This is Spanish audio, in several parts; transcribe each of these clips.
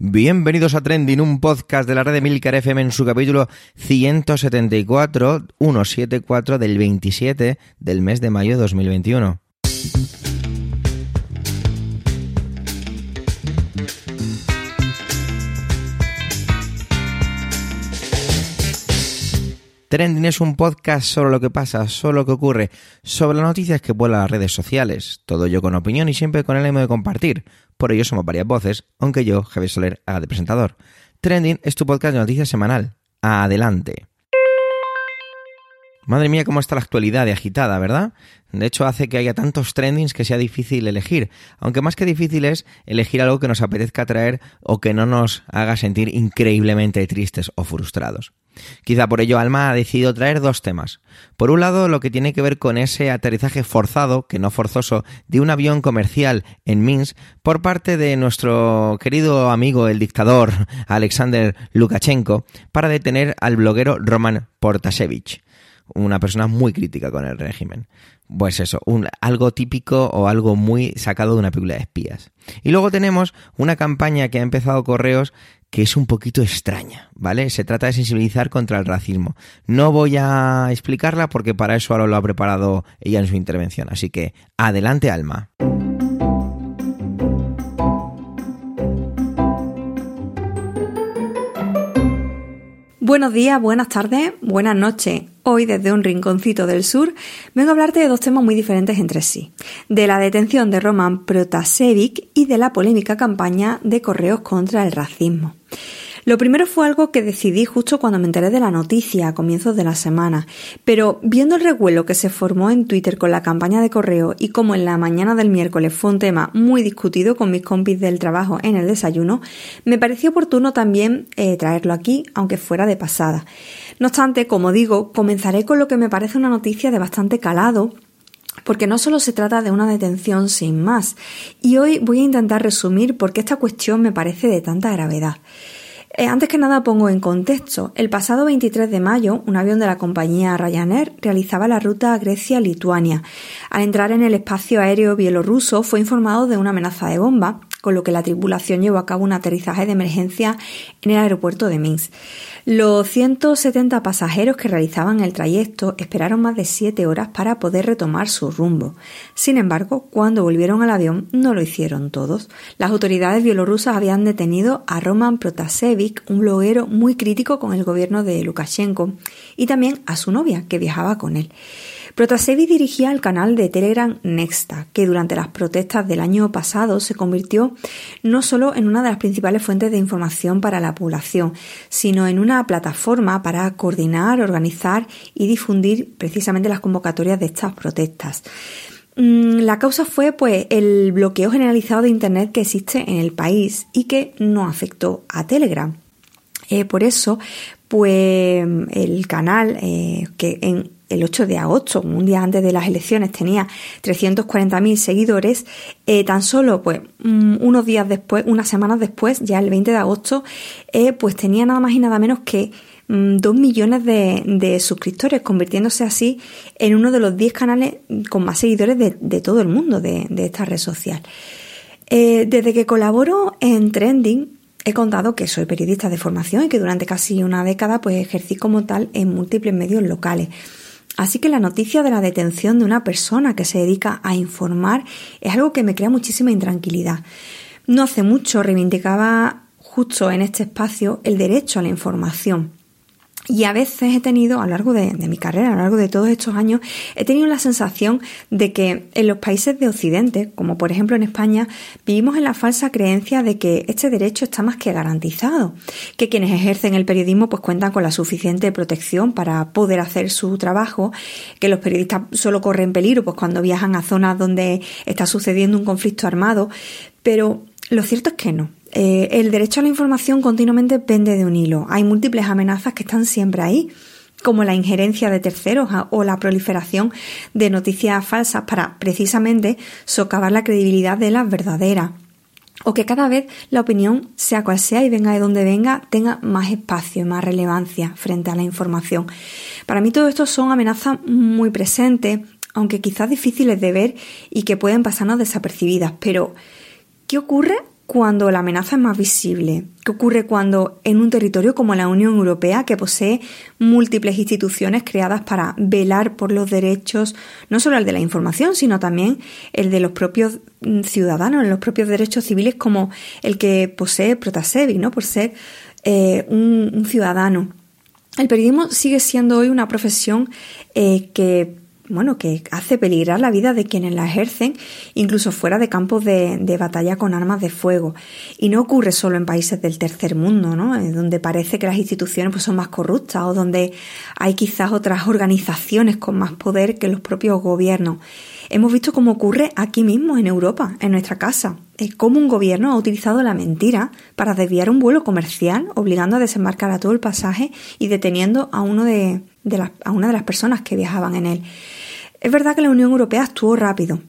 Bienvenidos a Trending, un podcast de la red de Milcar FM en su capítulo 174, 174 del 27 del mes de mayo de 2021. Trending es un podcast sobre lo que pasa, sobre lo que ocurre, sobre las noticias que vuelan las redes sociales. Todo ello con opinión y siempre con el ánimo de compartir. Por ello somos varias voces, aunque yo, Javier Soler, haga de presentador. Trending es tu podcast de noticias semanal. Adelante. Madre mía, cómo está la actualidad de agitada, ¿verdad? De hecho, hace que haya tantos trendings que sea difícil elegir. Aunque más que difícil es elegir algo que nos apetezca traer o que no nos haga sentir increíblemente tristes o frustrados. Quizá por ello Alma ha decidido traer dos temas. Por un lado, lo que tiene que ver con ese aterrizaje forzado, que no forzoso, de un avión comercial en Minsk por parte de nuestro querido amigo el dictador Alexander Lukashenko para detener al bloguero Roman Portasevich una persona muy crítica con el régimen. Pues eso, algo típico o algo muy sacado de una película de espías. Y luego tenemos una campaña que ha empezado Correos que es un poquito extraña, ¿vale? Se trata de sensibilizar contra el racismo. No voy a explicarla porque para eso ahora lo ha preparado ella en su intervención. Así que, adelante, Alma. Buenos días, buenas tardes, buenas noches. Hoy, desde un rinconcito del sur, vengo a hablarte de dos temas muy diferentes entre sí. De la detención de Roman Protasevich y de la polémica campaña de correos contra el racismo. Lo primero fue algo que decidí justo cuando me enteré de la noticia a comienzos de la semana, pero viendo el revuelo que se formó en Twitter con la campaña de correo y como en la mañana del miércoles fue un tema muy discutido con mis compis del trabajo en el desayuno, me pareció oportuno también eh, traerlo aquí, aunque fuera de pasada. No obstante, como digo, comenzaré con lo que me parece una noticia de bastante calado porque no solo se trata de una detención sin más, y hoy voy a intentar resumir por qué esta cuestión me parece de tanta gravedad. Eh, antes que nada pongo en contexto. El pasado 23 de mayo, un avión de la compañía Ryanair realizaba la ruta Grecia-Lituania. Al entrar en el espacio aéreo bielorruso fue informado de una amenaza de bomba, con lo que la tripulación llevó a cabo un aterrizaje de emergencia en el aeropuerto de Minsk. Los 170 pasajeros que realizaban el trayecto esperaron más de 7 horas para poder retomar su rumbo. Sin embargo, cuando volvieron al avión no lo hicieron todos. Las autoridades bielorrusas habían detenido a Roman Protasevich, un bloguero muy crítico con el gobierno de Lukashenko, y también a su novia, que viajaba con él. Protasevich dirigía el canal de Telegram Nexta, que durante las protestas del año pasado se convirtió no solo en una de las principales fuentes de información para la población, sino en una plataforma para coordinar, organizar y difundir precisamente las convocatorias de estas protestas. Mm, la causa fue pues el bloqueo generalizado de internet que existe en el país y que no afectó a Telegram. Eh, por eso, pues el canal eh, que en el 8 de agosto, un día antes de las elecciones, tenía 340.000 seguidores, eh, tan solo pues mm, unos días después, unas semanas después, ya el 20 de agosto, eh, pues tenía nada más y nada menos que 2 mm, millones de, suscriptores, convirtiéndose así en uno de los 10 canales con más seguidores de, todo el mundo de, esta red social. Eh, desde que colaboro en Trending, he contado que soy periodista de formación y que durante casi una década pues ejercí como tal en múltiples medios locales. Así que la noticia de la detención de una persona que se dedica a informar es algo que me crea muchísima intranquilidad. No hace mucho reivindicaba justo en este espacio el derecho a la información. Y a veces he tenido, a lo largo de, mi carrera, a lo largo de todos estos años, he tenido la sensación de que en los países de Occidente, como por ejemplo en España, vivimos en la falsa creencia de que este derecho está más que garantizado, que quienes ejercen el periodismo pues cuentan con la suficiente protección para poder hacer su trabajo, que los periodistas solo corren peligro pues cuando viajan a zonas donde está sucediendo un conflicto armado, pero lo cierto es que no. Eh, el derecho a la información continuamente pende de un hilo. Hay múltiples amenazas que están siempre ahí, como la injerencia de terceros o la proliferación de noticias falsas para precisamente socavar la credibilidad de las verdaderas. O que cada vez la opinión, sea cual sea y venga de donde venga, tenga más espacio y más relevancia frente a la información. Para mí todo esto son amenazas muy presentes, aunque quizás difíciles de ver y que pueden pasarnos desapercibidas. Pero, ¿qué ocurre cuando la amenaza es más visible? ¿Qué ocurre cuando en un territorio como la Unión Europea, que posee múltiples instituciones creadas para velar por los derechos, no solo el de la información, sino también el de los propios mm, ciudadanos, los propios derechos civiles como el que posee Protasevic, ¿no? Por ser eh, un, ciudadano. El periodismo sigue siendo hoy una profesión eh, que bueno, que hace peligrar la vida de quienes la ejercen, incluso fuera de campos de, batalla con armas de fuego. Y no ocurre solo en países del tercer mundo, ¿no? donde parece que las instituciones pues, son más corruptas o donde hay quizás otras organizaciones con más poder que los propios gobiernos. Hemos visto cómo ocurre aquí mismo, en Europa, en nuestra casa, cómo un gobierno ha utilizado la mentira para desviar un vuelo comercial, obligando a desembarcar a todo el pasaje y deteniendo a, uno de, a una de las personas que viajaban en él. Es verdad que la Unión Europea actuó rápido,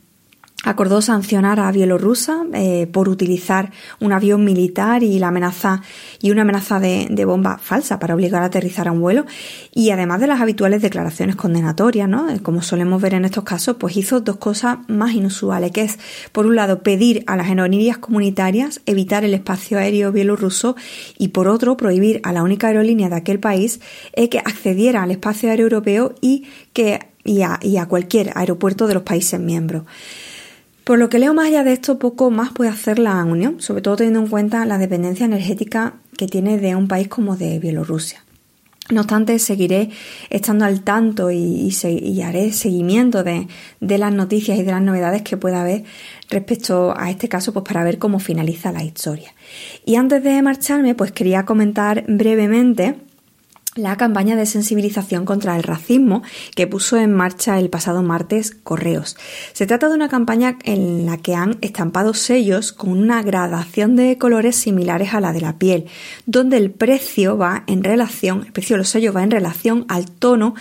acordó sancionar a Bielorrusia eh, por utilizar un avión militar y la amenaza y una amenaza de, bomba falsa para obligar a aterrizar a un vuelo y además de las habituales declaraciones condenatorias, ¿no? Eh, como solemos ver en estos casos, pues hizo dos cosas más inusuales, que es por un lado pedir a las aerolíneas comunitarias evitar el espacio aéreo bielorruso y por otro prohibir a la única aerolínea de aquel país eh, que accediera al espacio aéreo europeo y que y a cualquier aeropuerto de los países miembros. Por lo que leo más allá de esto, poco más puede hacer la Unión, sobre todo teniendo en cuenta la dependencia energética que tiene de un país como de Bielorrusia. No obstante, seguiré estando al tanto y, haré seguimiento de, las noticias y de las novedades que pueda haber respecto a este caso, pues para ver cómo finaliza la historia. Y antes de marcharme, pues quería comentar brevemente la campaña de sensibilización contra el racismo que puso en marcha el pasado martes Correos. Se trata de una campaña en la que han estampado sellos con una gradación de colores similares a la de la piel, donde el precio va en relación, el precio de los sellos va en relación al tono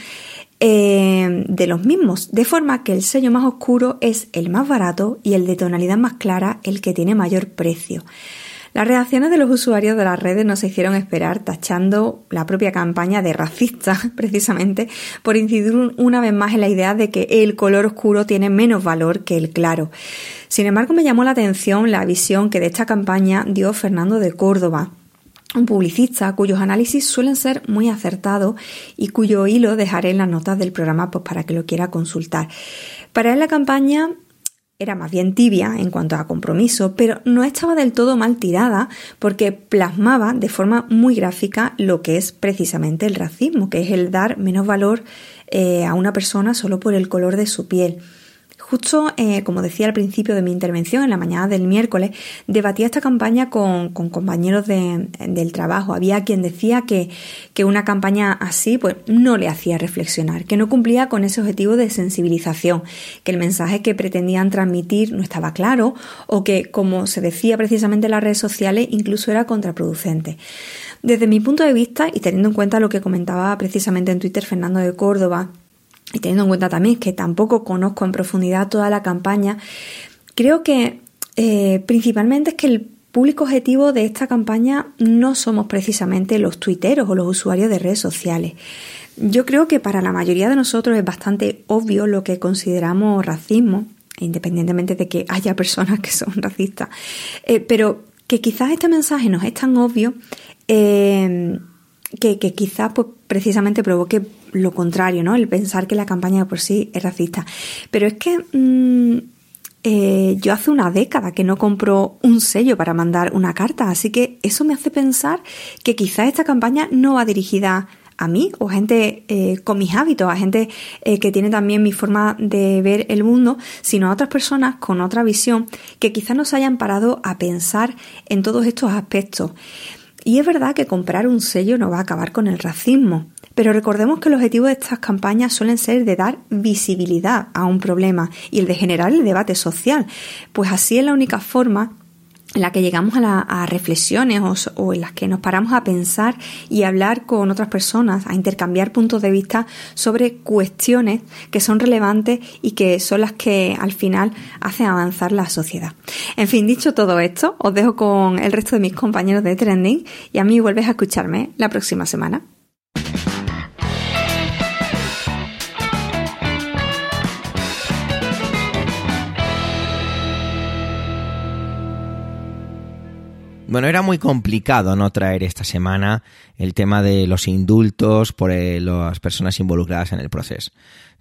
eh, de los mismos, de forma que el sello más oscuro es el más barato y el de tonalidad más clara el que tiene mayor precio. Las reacciones de los usuarios de las redes no se hicieron esperar, tachando la propia campaña de racista, precisamente, por incidir una vez más en la idea de que el color oscuro tiene menos valor que el claro. Sin embargo, me llamó la atención la visión que de esta campaña dio Fernando de Córdoba, un publicista cuyos análisis suelen ser muy acertados y cuyo hilo dejaré en las notas del programa pues, para que lo quiera consultar. Para él la campaña era más bien tibia en cuanto a compromiso, pero no estaba del todo mal tirada porque plasmaba de forma muy gráfica lo que es precisamente el racismo, que es el dar menos valor eh, a una persona solo por el color de su piel. Justo, eh, como decía al principio de mi intervención, en la mañana del miércoles, debatía esta campaña con, compañeros del trabajo. Había quien decía que, una campaña así pues, no le hacía reflexionar, que no cumplía con ese objetivo de sensibilización, que el mensaje que pretendían transmitir no estaba claro o que, como se decía precisamente en las redes sociales, incluso era contraproducente. Desde mi punto de vista, y teniendo en cuenta lo que comentaba precisamente en Twitter Fernando de Córdoba, y teniendo en cuenta también que tampoco conozco en profundidad toda la campaña, creo que eh, principalmente es que el público objetivo de esta campaña no somos precisamente los tuiteros o los usuarios de redes sociales. Yo creo que para la mayoría de nosotros es bastante obvio lo que consideramos racismo, independientemente de que haya personas que son racistas, eh, pero que quizás este mensaje nos es tan obvio eh, que, quizás pues, precisamente provoque lo contrario, ¿no? El pensar que la campaña por sí es racista. Pero es que mm, eh, yo hace una década que no compro un sello para mandar una carta, así que eso me hace pensar que quizás esta campaña no va dirigida a mí o a gente eh, con mis hábitos, a gente eh, que tiene también mi forma de ver el mundo, sino a otras personas con otra visión que quizás no se hayan parado a pensar en todos estos aspectos. Y es verdad que comprar un sello no va a acabar con el racismo, pero recordemos que el objetivo de estas campañas suelen ser de dar visibilidad a un problema y el de generar el debate social, pues así es la única forma en la que llegamos a, reflexiones o, en las que nos paramos a pensar y hablar con otras personas, a intercambiar puntos de vista sobre cuestiones que son relevantes y que son las que al final hacen avanzar la sociedad. En fin, dicho todo esto, os dejo con el resto de mis compañeros de Trending y a mí vuelves a escucharme la próxima semana. Bueno, era muy complicado no traer esta semana el tema de los indultos por eh, las personas involucradas en el proceso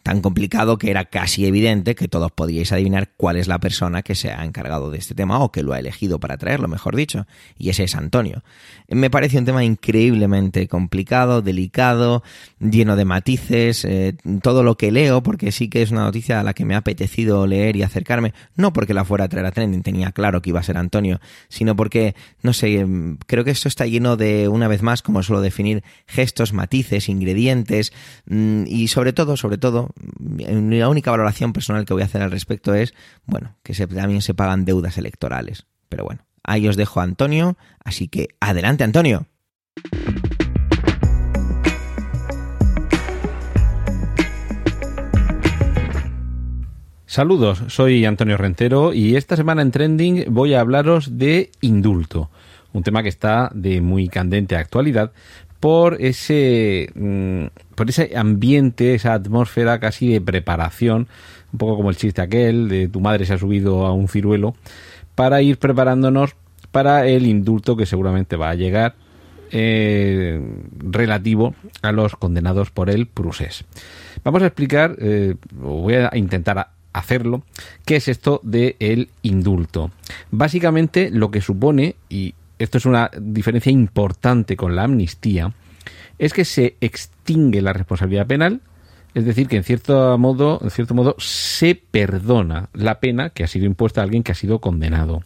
tan complicado que era casi evidente que todos podíais adivinar cuál es la persona que se ha encargado de este tema o que lo ha elegido para traerlo, mejor dicho, y ese es Antonio. Me parece un tema increíblemente complicado, delicado, lleno de matices, eh, todo lo que leo, porque sí que es una noticia a la que me ha apetecido leer y acercarme, no porque la fuera a traer a trending, tenía claro que iba a ser Antonio, sino porque, no sé, creo que esto está lleno de, una vez más, como suelo definir, gestos, matices, ingredientes, mm, y sobre todo, sobre todo, la única valoración personal que voy a hacer al respecto es, bueno, que también se pagan deudas electorales. Pero bueno, ahí os dejo a Antonio, así que adelante Antonio. Saludos, soy Antonio Rentero y esta semana en Trending voy a hablaros de indulto, un tema que está de muy candente actualidad por ese, mm, por ese ambiente, esa atmósfera casi de preparación, un poco como el chiste aquel de tu madre se ha subido a un ciruelo, para ir preparándonos para el indulto que seguramente va a llegar eh, relativo a los condenados por el procés. Vamos a explicar, eh, voy a intentar hacerlo, qué es esto del indulto. Básicamente lo que supone, y esto es una diferencia importante con la amnistía, es que se extingue la responsabilidad penal, es decir, que en cierto modo, en cierto modo se perdona la pena que ha sido impuesta a alguien que ha sido condenado.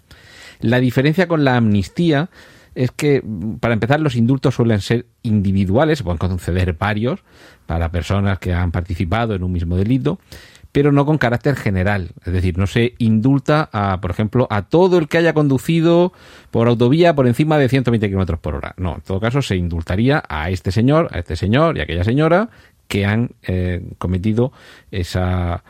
La diferencia con la amnistía es que, para empezar, los indultos suelen ser individuales, se pueden conceder varios para personas que han participado en un mismo delito, pero no con carácter general. Es decir, no se indulta, a, por ejemplo, a todo el que haya conducido por autovía por encima de 120 kilómetros por hora. No, en todo caso se indultaría a este señor, a este señor y a aquella señora que han eh, cometido esa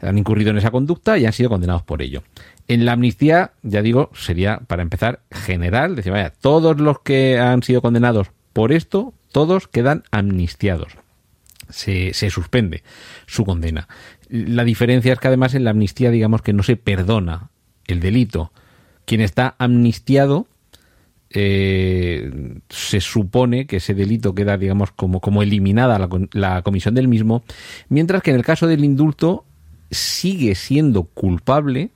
han incurrido en esa conducta y han sido condenados por ello. En la amnistía, ya digo, sería para empezar general, decir, vaya, todos los que han sido condenados por esto, todos quedan amnistiados. Se, se, suspende su condena. La diferencia es que además en la amnistía, digamos que no se perdona el delito. Quien está amnistiado eh, se supone que ese delito queda, digamos, como, como eliminada la, la, comisión del mismo, mientras que en el caso del indulto sigue siendo culpable,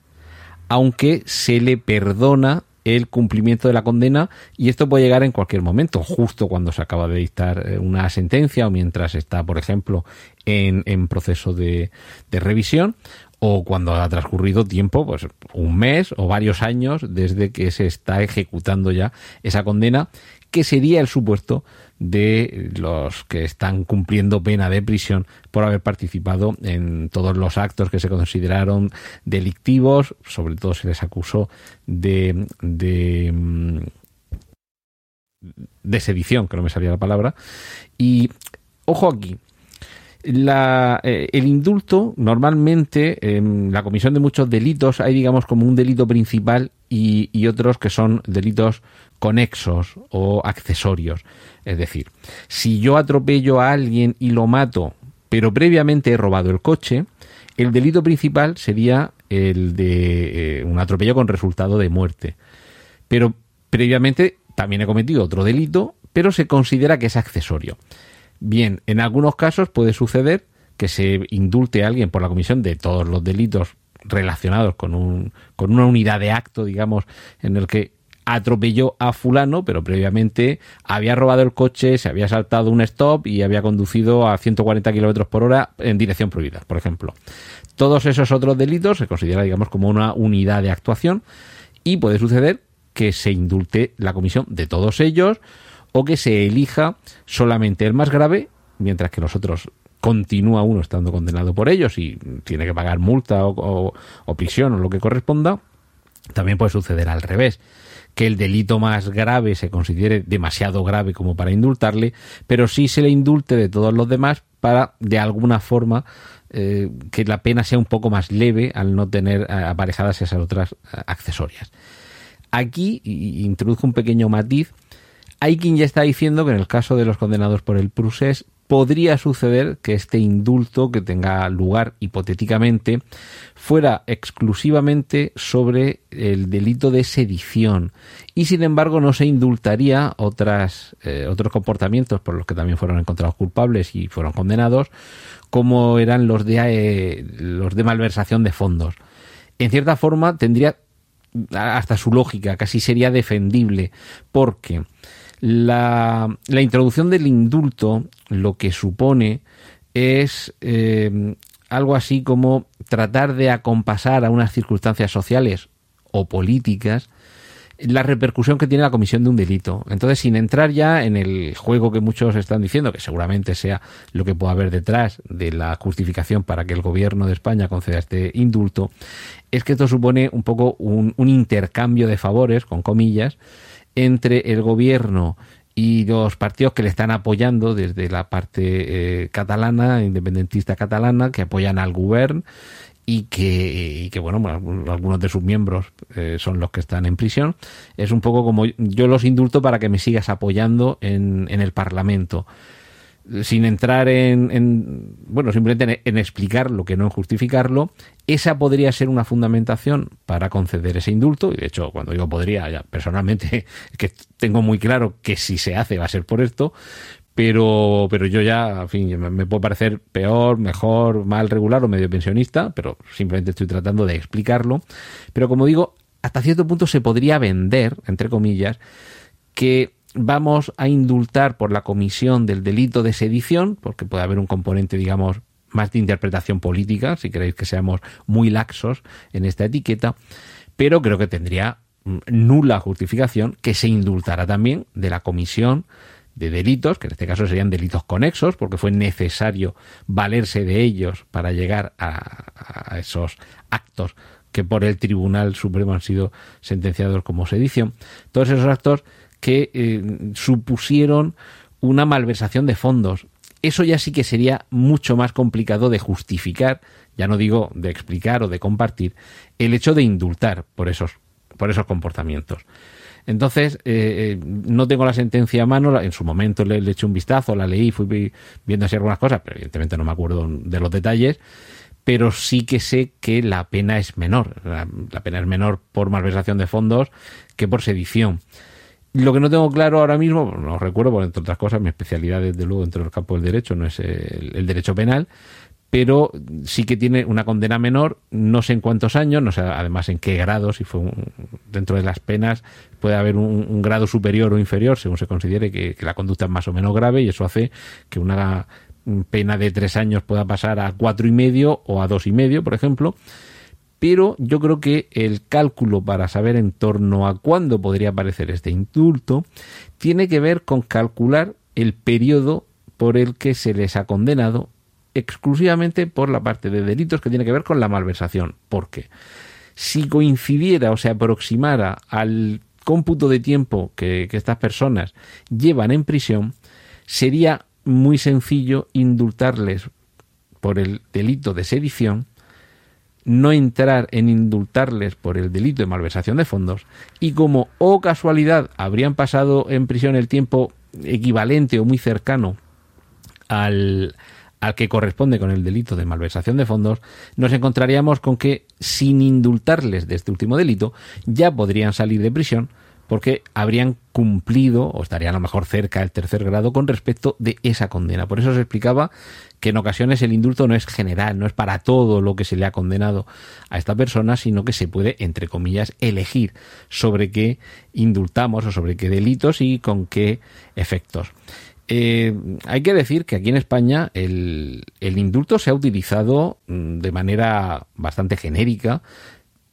aunque se le perdona el cumplimiento de la condena y esto puede llegar en cualquier momento, justo cuando se acaba de dictar eh, una sentencia o mientras está, por ejemplo, en, en proceso de, de revisión o cuando ha transcurrido tiempo, pues un mes o varios años desde que se está ejecutando ya esa condena, que sería el supuesto de los que están cumpliendo pena de prisión por haber participado en todos los actos que se consideraron delictivos, sobre todo se les acusó de, de, mm, de sedición, que no me salía la palabra, y ojo aquí, la, eh, el indulto, normalmente, en la comisión de muchos delitos, hay, digamos, como un delito principal y, y, otros que son delitos conexos o accesorios. Es decir, si yo atropello a alguien y lo mato, pero previamente he robado el coche, el delito principal sería el de eh, un atropello con resultado de muerte. Pero previamente también he cometido otro delito, pero se considera que es accesorio. Bien, en algunos casos puede suceder que se indulte a alguien por la comisión de todos los delitos relacionados con, un, con una unidad de acto, digamos, en el que atropelló a fulano, pero previamente había robado el coche, se había saltado un stop y había conducido a 140 kilómetros por hora en dirección prohibida, por ejemplo. Todos esos otros delitos se considera, digamos, como una unidad de actuación y puede suceder que se indulte la comisión de todos ellos o que se elija solamente el más grave, mientras que los otros continúa uno estando condenado por ellos y tiene que pagar multa o prisión o lo que corresponda. También puede suceder al revés que el delito más grave se considere demasiado grave como para indultarle, pero sí se le indulte de todos los demás para, de alguna forma, eh, que la pena sea un poco más leve al no tener eh, aparejadas esas otras eh, accesorias. Aquí introduzco un pequeño matiz. Hay quien ya está diciendo que en el caso de los condenados por el Prusés podría suceder que este indulto que tenga lugar hipotéticamente fuera exclusivamente sobre el delito de sedición y sin embargo no se indultaría otras, eh, otros comportamientos por los que también fueron encontrados culpables y fueron condenados como eran los de, eh, los de malversación de fondos. En cierta forma tendría hasta su lógica, casi sería defendible porque la, la introducción del indulto lo que supone es eh, algo así como tratar de acompasar a unas circunstancias sociales o políticas la repercusión que tiene la comisión de un delito. Entonces, sin entrar ya en el juego que muchos están diciendo, que seguramente sea lo que pueda haber detrás de la justificación para que el gobierno de España conceda este indulto, es que esto supone un poco un, un intercambio de favores, con comillas, entre el gobierno y los partidos que le están apoyando desde la parte eh, catalana, independentista catalana, que apoyan al gobierno y que, y que bueno, algunos de sus miembros eh, son los que están en prisión. Es un poco como yo los indulto para que me sigas apoyando en, en el Parlamento sin entrar en, bueno, simplemente en, explicar lo que no en justificarlo, esa podría ser una fundamentación para conceder ese indulto. Y de hecho, cuando digo podría, ya personalmente, que tengo muy claro que si se hace va a ser por esto, pero, pero yo ya, en fin, me, puede parecer peor, mejor, mal, regular o medio pensionista, pero simplemente estoy tratando de explicarlo. Pero como digo, hasta cierto punto se podría vender, entre comillas, que vamos a indultar por la comisión del delito de sedición, porque puede haber un componente, digamos, más de interpretación política, si queréis que seamos muy laxos en esta etiqueta, pero creo que tendría mm, nula justificación que se indultara también de la comisión de delitos, que en este caso serían delitos conexos, porque fue necesario valerse de ellos para llegar a, a esos actos que por el Tribunal Supremo han sido sentenciados como sedición. Todos esos actos que eh, supusieron una malversación de fondos. Eso ya sí que sería mucho más complicado de justificar, ya no digo de explicar o de compartir, el hecho de indultar por esos, por esos comportamientos. Entonces, eh, eh, no tengo la sentencia a mano, en su momento le, eché un vistazo, la leí, fui viendo así algunas cosas, pero evidentemente no me acuerdo de los detalles, pero sí que sé que la pena es menor. La pena es menor por malversación de fondos que por sedición. Lo que no tengo claro ahora mismo, no recuerdo, porque entre otras cosas mi especialidad desde luego dentro del campo del derecho no es el, derecho penal, pero sí que tiene una condena menor, no sé en cuántos años, no sé además en qué grado, si fue un, dentro de las penas puede haber un, grado superior o inferior según se considere que la conducta es más o menos grave y eso hace que una pena de tres años pueda pasar a cuatro y medio o a dos y medio, por ejemplo pero yo creo que el cálculo para saber en torno a cuándo podría aparecer este indulto tiene que ver con calcular el periodo por el que se les ha condenado exclusivamente por la parte de delitos que tiene que ver con la malversación. Porque si coincidiera o se aproximara al cómputo de tiempo que, que estas personas llevan en prisión, sería muy sencillo indultarles por el delito de sedición no entrar en indultarles por el delito de malversación de fondos y como, oh casualidad, habrían pasado en prisión el tiempo equivalente o muy cercano al, al que corresponde con el delito de malversación de fondos, nos encontraríamos con que sin indultarles de este último delito ya podrían salir de prisión porque habrían cumplido o estarían a lo mejor cerca del tercer grado con respecto de esa condena. Por eso se explicaba que en ocasiones el indulto no es general, no es para todo lo que se le ha condenado a esta persona, sino que se puede, entre comillas, elegir sobre qué indultamos o sobre qué delitos y con qué efectos. Eh, hay que decir que aquí en España el, el indulto se ha utilizado mm, de manera bastante genérica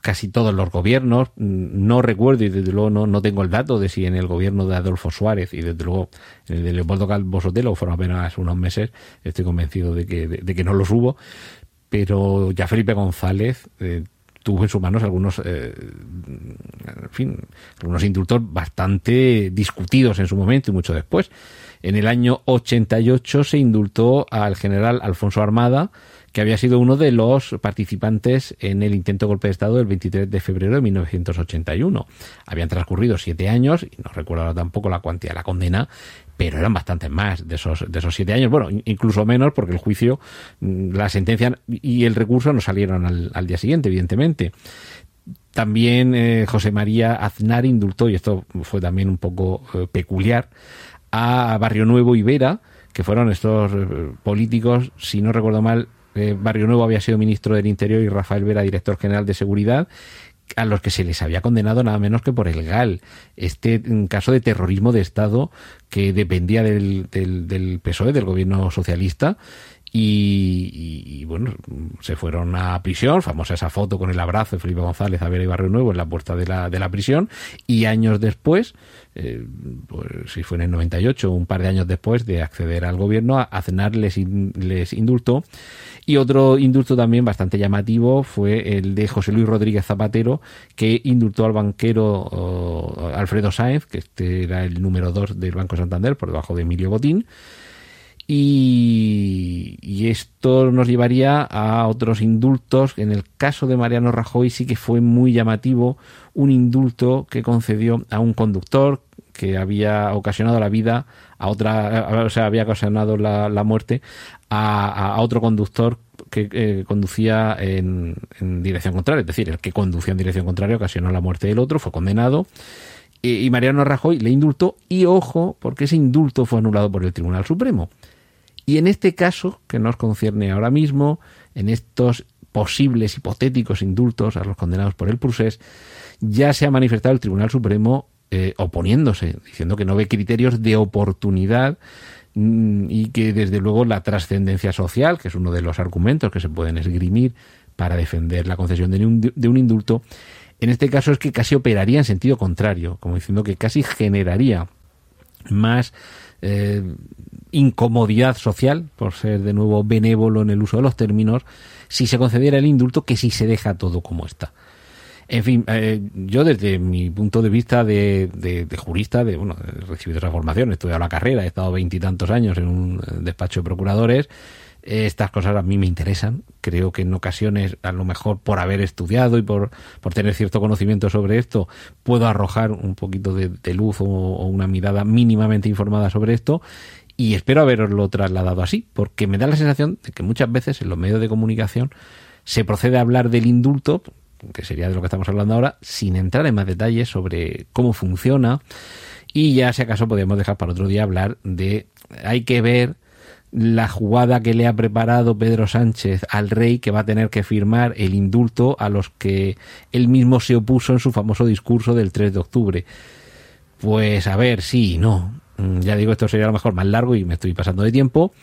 casi todos los gobiernos. No recuerdo y desde luego no, no tengo el dato de si en el gobierno de Adolfo Suárez y desde luego en el de Leopoldo Calvo Sotelo fueron apenas unos meses, estoy convencido de que, de, de que no los hubo, pero ya Felipe González eh, tuvo en sus manos algunos, eh, en fin, algunos indultos bastante discutidos en su momento y mucho después. En el año 88 se indultó al general Alfonso Armada, que había sido uno de los participantes en el intento de golpe de Estado del 23 de febrero de 1981. Habían transcurrido siete años, y no recuerdo tampoco la cuantía de la condena, pero eran bastantes más de esos, de esos siete años, bueno, incluso menos porque el juicio, mm, la sentencia y el recurso no salieron al, día siguiente, evidentemente. También eh, José María Aznar indultó, y esto fue también un poco eh, peculiar, a Barrio Nuevo y Vera, que fueron estos eh, políticos, si no recuerdo mal, Barrio Nuevo había sido ministro del Interior y Rafael Vera director general de Seguridad, a los que se les había condenado nada menos que por el GAL, este mm, caso de terrorismo de Estado que dependía del, del PSOE, del gobierno socialista, y, bueno, se fueron a prisión, famosa esa foto con el abrazo de Felipe González a Vera y Nuevo en la puerta de la, de la prisión, y años después, eh, pues si fue en el 98, un par de años después de acceder al gobierno, a Aznar les, indultó, y otro indulto también bastante llamativo fue el de José Luis Rodríguez Zapatero, que indultó al banquero Alfredo Sáenz, que este era el número dos del Banco Santander, por debajo de Emilio Botín, y, esto nos llevaría a otros indultos. En el caso de Mariano Rajoy sí que fue muy llamativo un indulto que concedió a un conductor que había ocasionado la vida a otra, o sea, había ocasionado la, muerte a, otro conductor que eh, conducía en, en, dirección contraria, es decir, el que conducía en dirección contraria ocasionó la muerte del otro, fue condenado y Mariano Rajoy le indultó y ojo, porque ese indulto fue anulado por el Tribunal Supremo. Y en este caso, que nos concierne ahora mismo, en estos posibles hipotéticos indultos a los condenados por el procés, ya se ha manifestado el Tribunal Supremo eh, oponiéndose, diciendo que no ve criterios de oportunidad mm, y que desde luego la trascendencia social, que es uno de los argumentos que se pueden esgrimir para defender la concesión de un, de un indulto, en este caso es que casi operaría en sentido contrario, como diciendo que casi generaría más eh, incomodidad social, por ser de nuevo benévolo en el uso de los términos, si se concediera el indulto que si se deja todo como está. En fin, eh, yo desde mi punto de vista de, jurista, de bueno, he recibido esa formación, he estudiado la carrera, he estado veintitantos años en un despacho de procuradores, estas cosas a mí me interesan. Creo que en ocasiones, a lo mejor por haber estudiado y por, por tener cierto conocimiento sobre esto, puedo arrojar un poquito de, luz o, una mirada mínimamente informada sobre esto. Y espero haberlo trasladado así, porque me da la sensación de que muchas veces en los medios de comunicación se procede a hablar del indulto, que sería de lo que estamos hablando ahora, sin entrar en más detalles sobre cómo funciona. Y ya si acaso podemos dejar para otro día hablar de hay que ver la jugada que le ha preparado Pedro Sánchez al rey que va a tener que firmar el indulto a los que él mismo se opuso en su famoso discurso del 3 de octubre. Pues a ver, sí, no. Mm, ya digo, esto sería a lo mejor más largo y me estoy pasando de tiempo,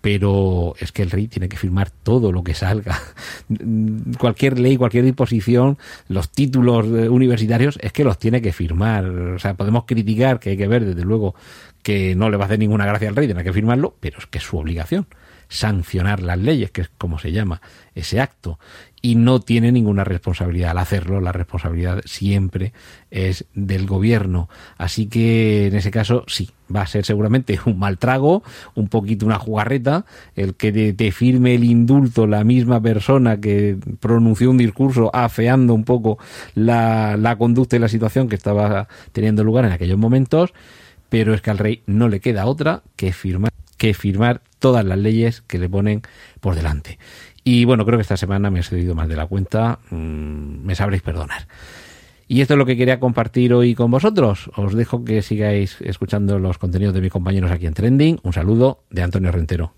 pero es que el rey tiene que firmar todo lo que salga. cualquier ley, cualquier disposición, los títulos eh, universitarios, es que los tiene que firmar. O sea, podemos criticar que hay que ver, desde luego, que no le va a hacer ninguna gracia al rey, tiene que firmarlo, pero es que es su obligación sancionar las leyes, que es como se llama ese acto, y no tiene ninguna responsabilidad al hacerlo, la responsabilidad siempre es del gobierno. Así que en ese caso sí, va a ser seguramente un mal trago, un poquito una jugarreta, el que te, firme el indulto la misma persona que pronunció un discurso afeando un poco la, la conducta y la situación que estaba teniendo lugar en aquellos momentos pero es que al rey no le queda otra que firmar, que firmar todas las leyes que le ponen por delante. Y bueno, creo que esta semana me he cedido más de la cuenta, mm, me sabréis perdonar. Y esto es lo que quería compartir hoy con vosotros. Os dejo que sigáis escuchando los contenidos de mis compañeros aquí en Trending. Un saludo de Antonio Rentero.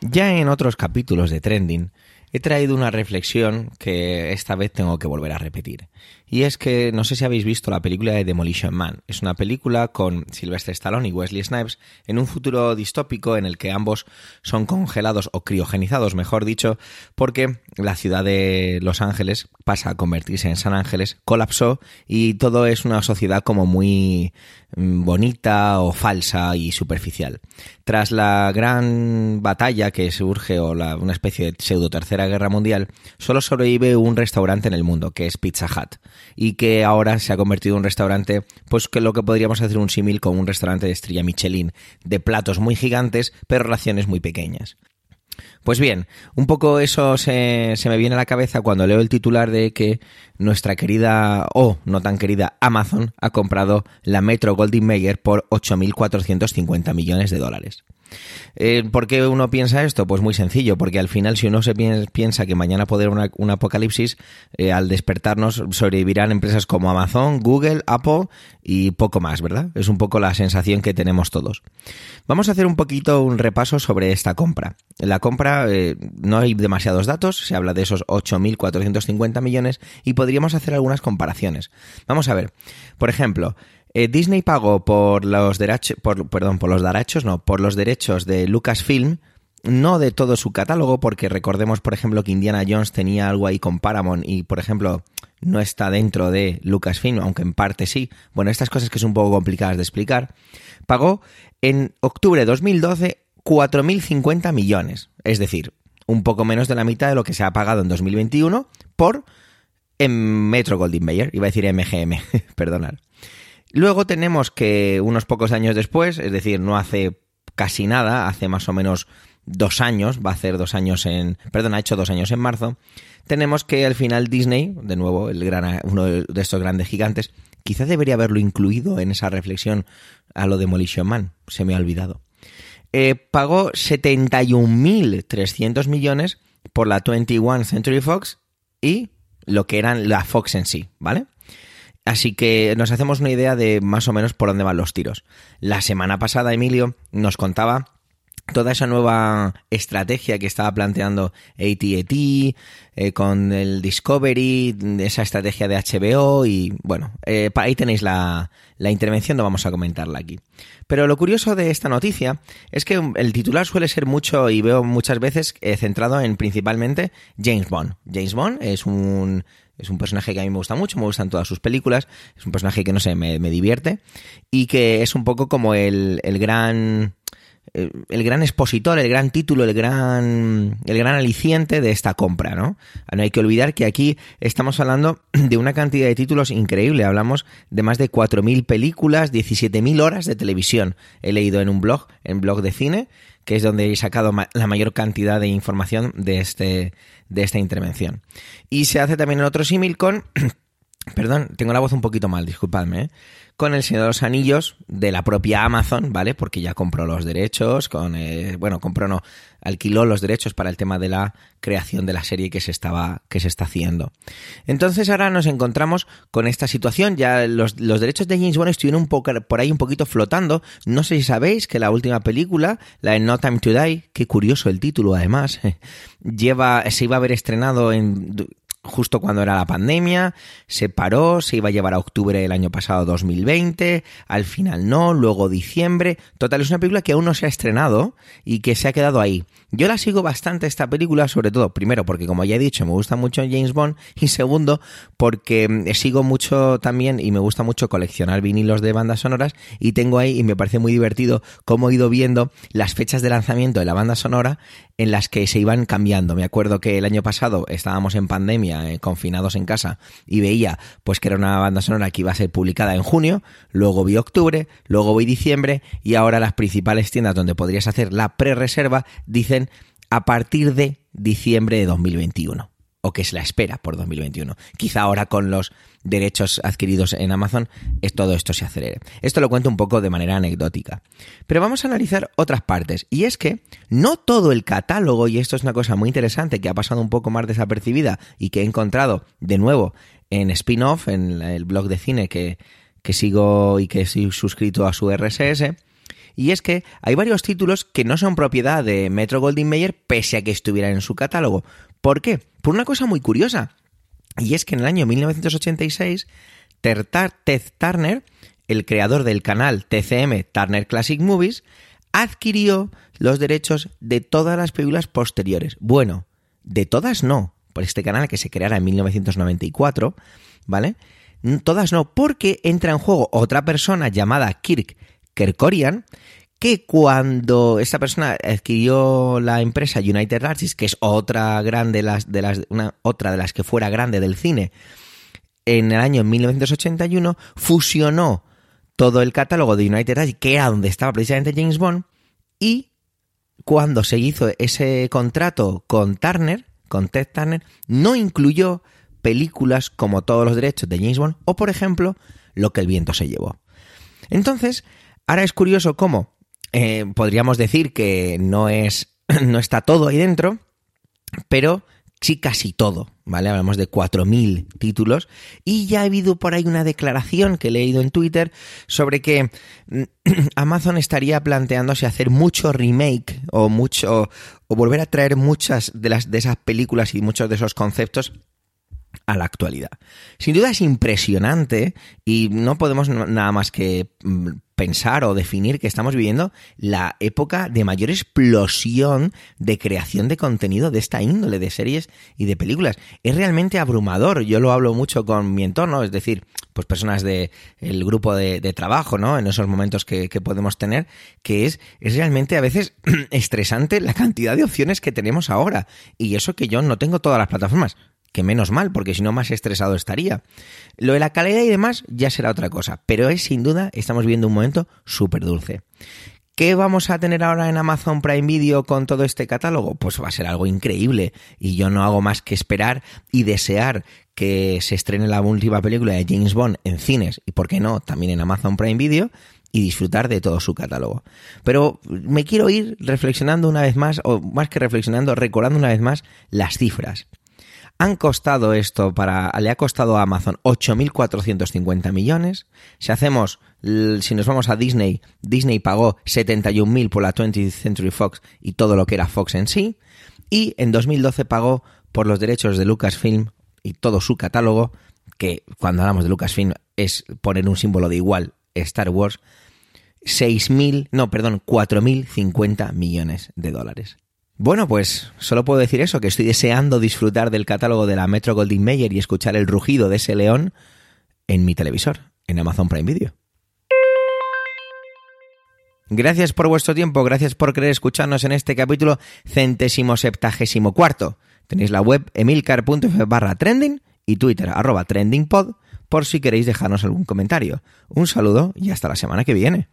Ya en otros capítulos de Trending he traído una reflexión que esta vez tengo que volver a repetir. Y es que no sé si habéis visto la película de Demolition Man. Es una película con Sylvester Stallone y Wesley Snipes en un futuro distópico en el que ambos son congelados o criogenizados, mejor dicho, porque la ciudad de Los Ángeles pasa a convertirse en San Ángeles, colapsó y todo es una sociedad como muy mm, bonita o falsa y superficial. Tras la gran batalla que surge o la, una especie de pseudo tercera guerra mundial, solo sobrevive un restaurante en el mundo, que es Pizza Hut y que ahora se ha convertido en un restaurante, pues que lo que podríamos hacer un símil con un restaurante de estrella Michelin, de platos muy gigantes, pero raciones muy pequeñas. Pues bien, un poco eso se, se, me viene a la cabeza cuando leo el titular de que nuestra querida o no tan querida Amazon ha comprado la Metro Goldwyn Mayer por 8.450 millones de dólares. Eh, ¿Por qué uno piensa esto? Pues muy sencillo, porque al final si uno se piensa que mañana puede haber un apocalipsis, eh, al despertarnos sobrevivirán empresas como Amazon, Google, Apple y poco más, ¿verdad? Es un poco la sensación que tenemos todos. Vamos a hacer un poquito un repaso sobre esta compra. Compra eh, no hay demasiados datos, se habla de esos 8.450 millones y podríamos hacer algunas comparaciones. Vamos a ver, por ejemplo, eh, Disney pagó por los derechos, por, perdón, por los derechos, no, por los derechos de Lucasfilm, no de todo su catálogo, porque recordemos, por ejemplo, que Indiana Jones tenía algo ahí con Paramount y, por ejemplo, no está dentro de Lucasfilm, aunque en parte sí. Bueno, estas cosas que son un poco complicadas de explicar. Pagó en octubre de 2012 4.050 millones, es decir, un poco menos de la mitad de lo que se ha pagado en 2021 por Metro Goldwyn Mayer, iba a decir MGM, perdonar. Luego tenemos que unos pocos años después, es decir, no hace casi nada, hace más o menos dos años, va a hacer dos años en, perdón, ha hecho dos años en marzo, tenemos que al final Disney, de nuevo, el gran, uno de estos grandes gigantes, quizá debería haberlo incluido en esa reflexión a lo de Demolition Man, se me ha olvidado. Eh, pagó 71.300 millones por la 21 Century Fox y lo que eran la Fox en sí, ¿vale? Así que nos hacemos una idea de más o menos por dónde van los tiros. La semana pasada Emilio nos contaba toda esa nueva estrategia que estaba planteando ATT eh, con el Discovery, esa estrategia de HBO y bueno, eh, ahí tenéis la, la intervención, no vamos a comentarla aquí. Pero lo curioso de esta noticia es que el titular suele ser mucho y veo muchas veces eh, centrado en principalmente James Bond. James Bond es un es un personaje que a mí me gusta mucho, me gustan todas sus películas. Es un personaje que, no sé, me, divierte. Y que es un poco como el, el gran el gran expositor, el gran título, el gran, el gran aliciente de esta compra, ¿no? No hay que olvidar que aquí estamos hablando de una cantidad de títulos increíble. Hablamos de más de 4.000 películas, 17.000 horas de televisión. He leído en un blog, en blog de cine, que es donde he sacado la mayor cantidad de información de, este, de esta intervención. Y se hace también en otro símil con... Perdón, tengo la voz un poquito mal, disculpadme. ¿eh? con El Señor de los Anillos de la propia Amazon, ¿vale? Porque ya compró los derechos, con, eh, bueno, compró no, alquiló los derechos para el tema de la creación de la serie que se estaba, que se está haciendo. Entonces ahora nos encontramos con esta situación, ya los, derechos de James Bond estuvieron un por ahí un poquito flotando, no sé si sabéis que la última película, la de No Time to Die, qué curioso el título además, lleva, se iba a haber estrenado en, justo cuando era la pandemia, se paró, se iba a llevar a octubre del año pasado 2020, al final no, luego diciembre. Total, es una película que aún no se ha estrenado y que se ha quedado ahí. Yo la sigo bastante esta película, sobre todo, primero, porque como ya he dicho, me gusta mucho James Bond, y segundo, porque mm, sigo mucho también y me gusta mucho coleccionar vinilos de bandas sonoras y tengo ahí, y me parece muy divertido, cómo he ido viendo las fechas de lanzamiento de la banda sonora en las que se iban cambiando. Me acuerdo que el año pasado estábamos en pandemia, eh, confinados en casa, y veía pues que era una banda sonora que iba a ser publicada en junio, luego vi octubre, luego vi diciembre, y ahora las principales tiendas donde podrías hacer la pre-reserva dicen a partir de diciembre de 2021 o que se la espera por 2021. Quizá ahora con los derechos adquiridos en Amazon es, todo esto se acelere. Esto lo cuento un poco de manera anecdótica. Pero vamos a analizar otras partes. Y es que no todo el catálogo, y esto es una cosa muy interesante que ha pasado un poco más desapercibida y que he encontrado de nuevo en spin-off, en el blog de cine que, que sigo y que estoy suscrito a su RSS, y es que hay varios títulos que no son propiedad de Metro Goldwyn Mayer pese a que estuvieran en su catálogo. ¿Por qué? Por una cosa muy curiosa. Y es que en el año 1986, Ted Turner, el creador del canal TCM Turner Classic Movies, adquirió los derechos de todas las películas posteriores. Bueno, de todas no, por este canal que se creara en 1994, ¿vale? Todas no, porque entra en juego otra persona llamada Kirk Kerkorian, que cuando esta persona adquirió la empresa United Artists, que es otra grande las, de las una, otra de las que fuera grande del cine, en el año 1981 fusionó todo el catálogo de United Artists, que era donde estaba precisamente James Bond, y cuando se hizo ese contrato con Turner, con Ted Turner, no incluyó películas como todos los derechos de James Bond o, por ejemplo, Lo que el viento se llevó. Entonces, ahora es curioso cómo eh, podríamos decir que no es no está todo ahí dentro, pero sí casi todo, ¿vale? Hablamos de 4.000 títulos y ya ha habido por ahí una declaración que he leído en Twitter sobre que Amazon estaría planteándose hacer mucho remake o mucho o volver a traer muchas de las de esas películas y muchos de esos conceptos a la actualidad. Sin duda es impresionante y no podemos nada más que mm, pensar o definir que estamos viviendo la época de mayor explosión de creación de contenido de esta índole, de series y de películas. Es realmente abrumador. Yo lo hablo mucho con mi entorno, es decir, pues personas del el grupo de, trabajo, ¿no? En esos momentos que, que podemos tener, que es, es realmente a veces estresante la cantidad de opciones que tenemos ahora. Y eso que yo no tengo todas las plataformas que menos mal, porque si no más estresado estaría. Lo de la calidad y demás ya será otra cosa, pero es sin duda, estamos viviendo un momento súper dulce. ¿Qué vamos a tener ahora en Amazon Prime Video con todo este catálogo? Pues va a ser algo increíble y yo no hago más que esperar y desear que se estrene la última película de James Bond en cines y, por qué no, también en Amazon Prime Video y disfrutar de todo su catálogo. Pero me quiero ir reflexionando una vez más, o más que reflexionando, recordando una vez más las cifras han costado esto para le ha costado a Amazon 8.450 millones. Si hacemos si nos vamos a Disney, Disney pagó 71.000 por la 20th Century Fox y todo lo que era Fox en sí y en 2012 pagó por los derechos de Lucasfilm y todo su catálogo, que cuando hablamos de Lucasfilm es poner un símbolo de igual Star Wars, 6.000, no, perdón, 4.050 millones de dólares. Bueno, pues solo puedo decir eso, que estoy deseando disfrutar del catálogo de la Metro Goldwyn Mayer y escuchar el rugido de ese león en mi televisor, en Amazon Prime Video. Gracias por vuestro tiempo, gracias por querer escucharnos en este capítulo centésimo septagésimo cuarto. Tenéis la web emilcar.f barra trending y Twitter arroba trendingpod por si queréis dejarnos algún comentario. Un saludo y hasta la semana que viene.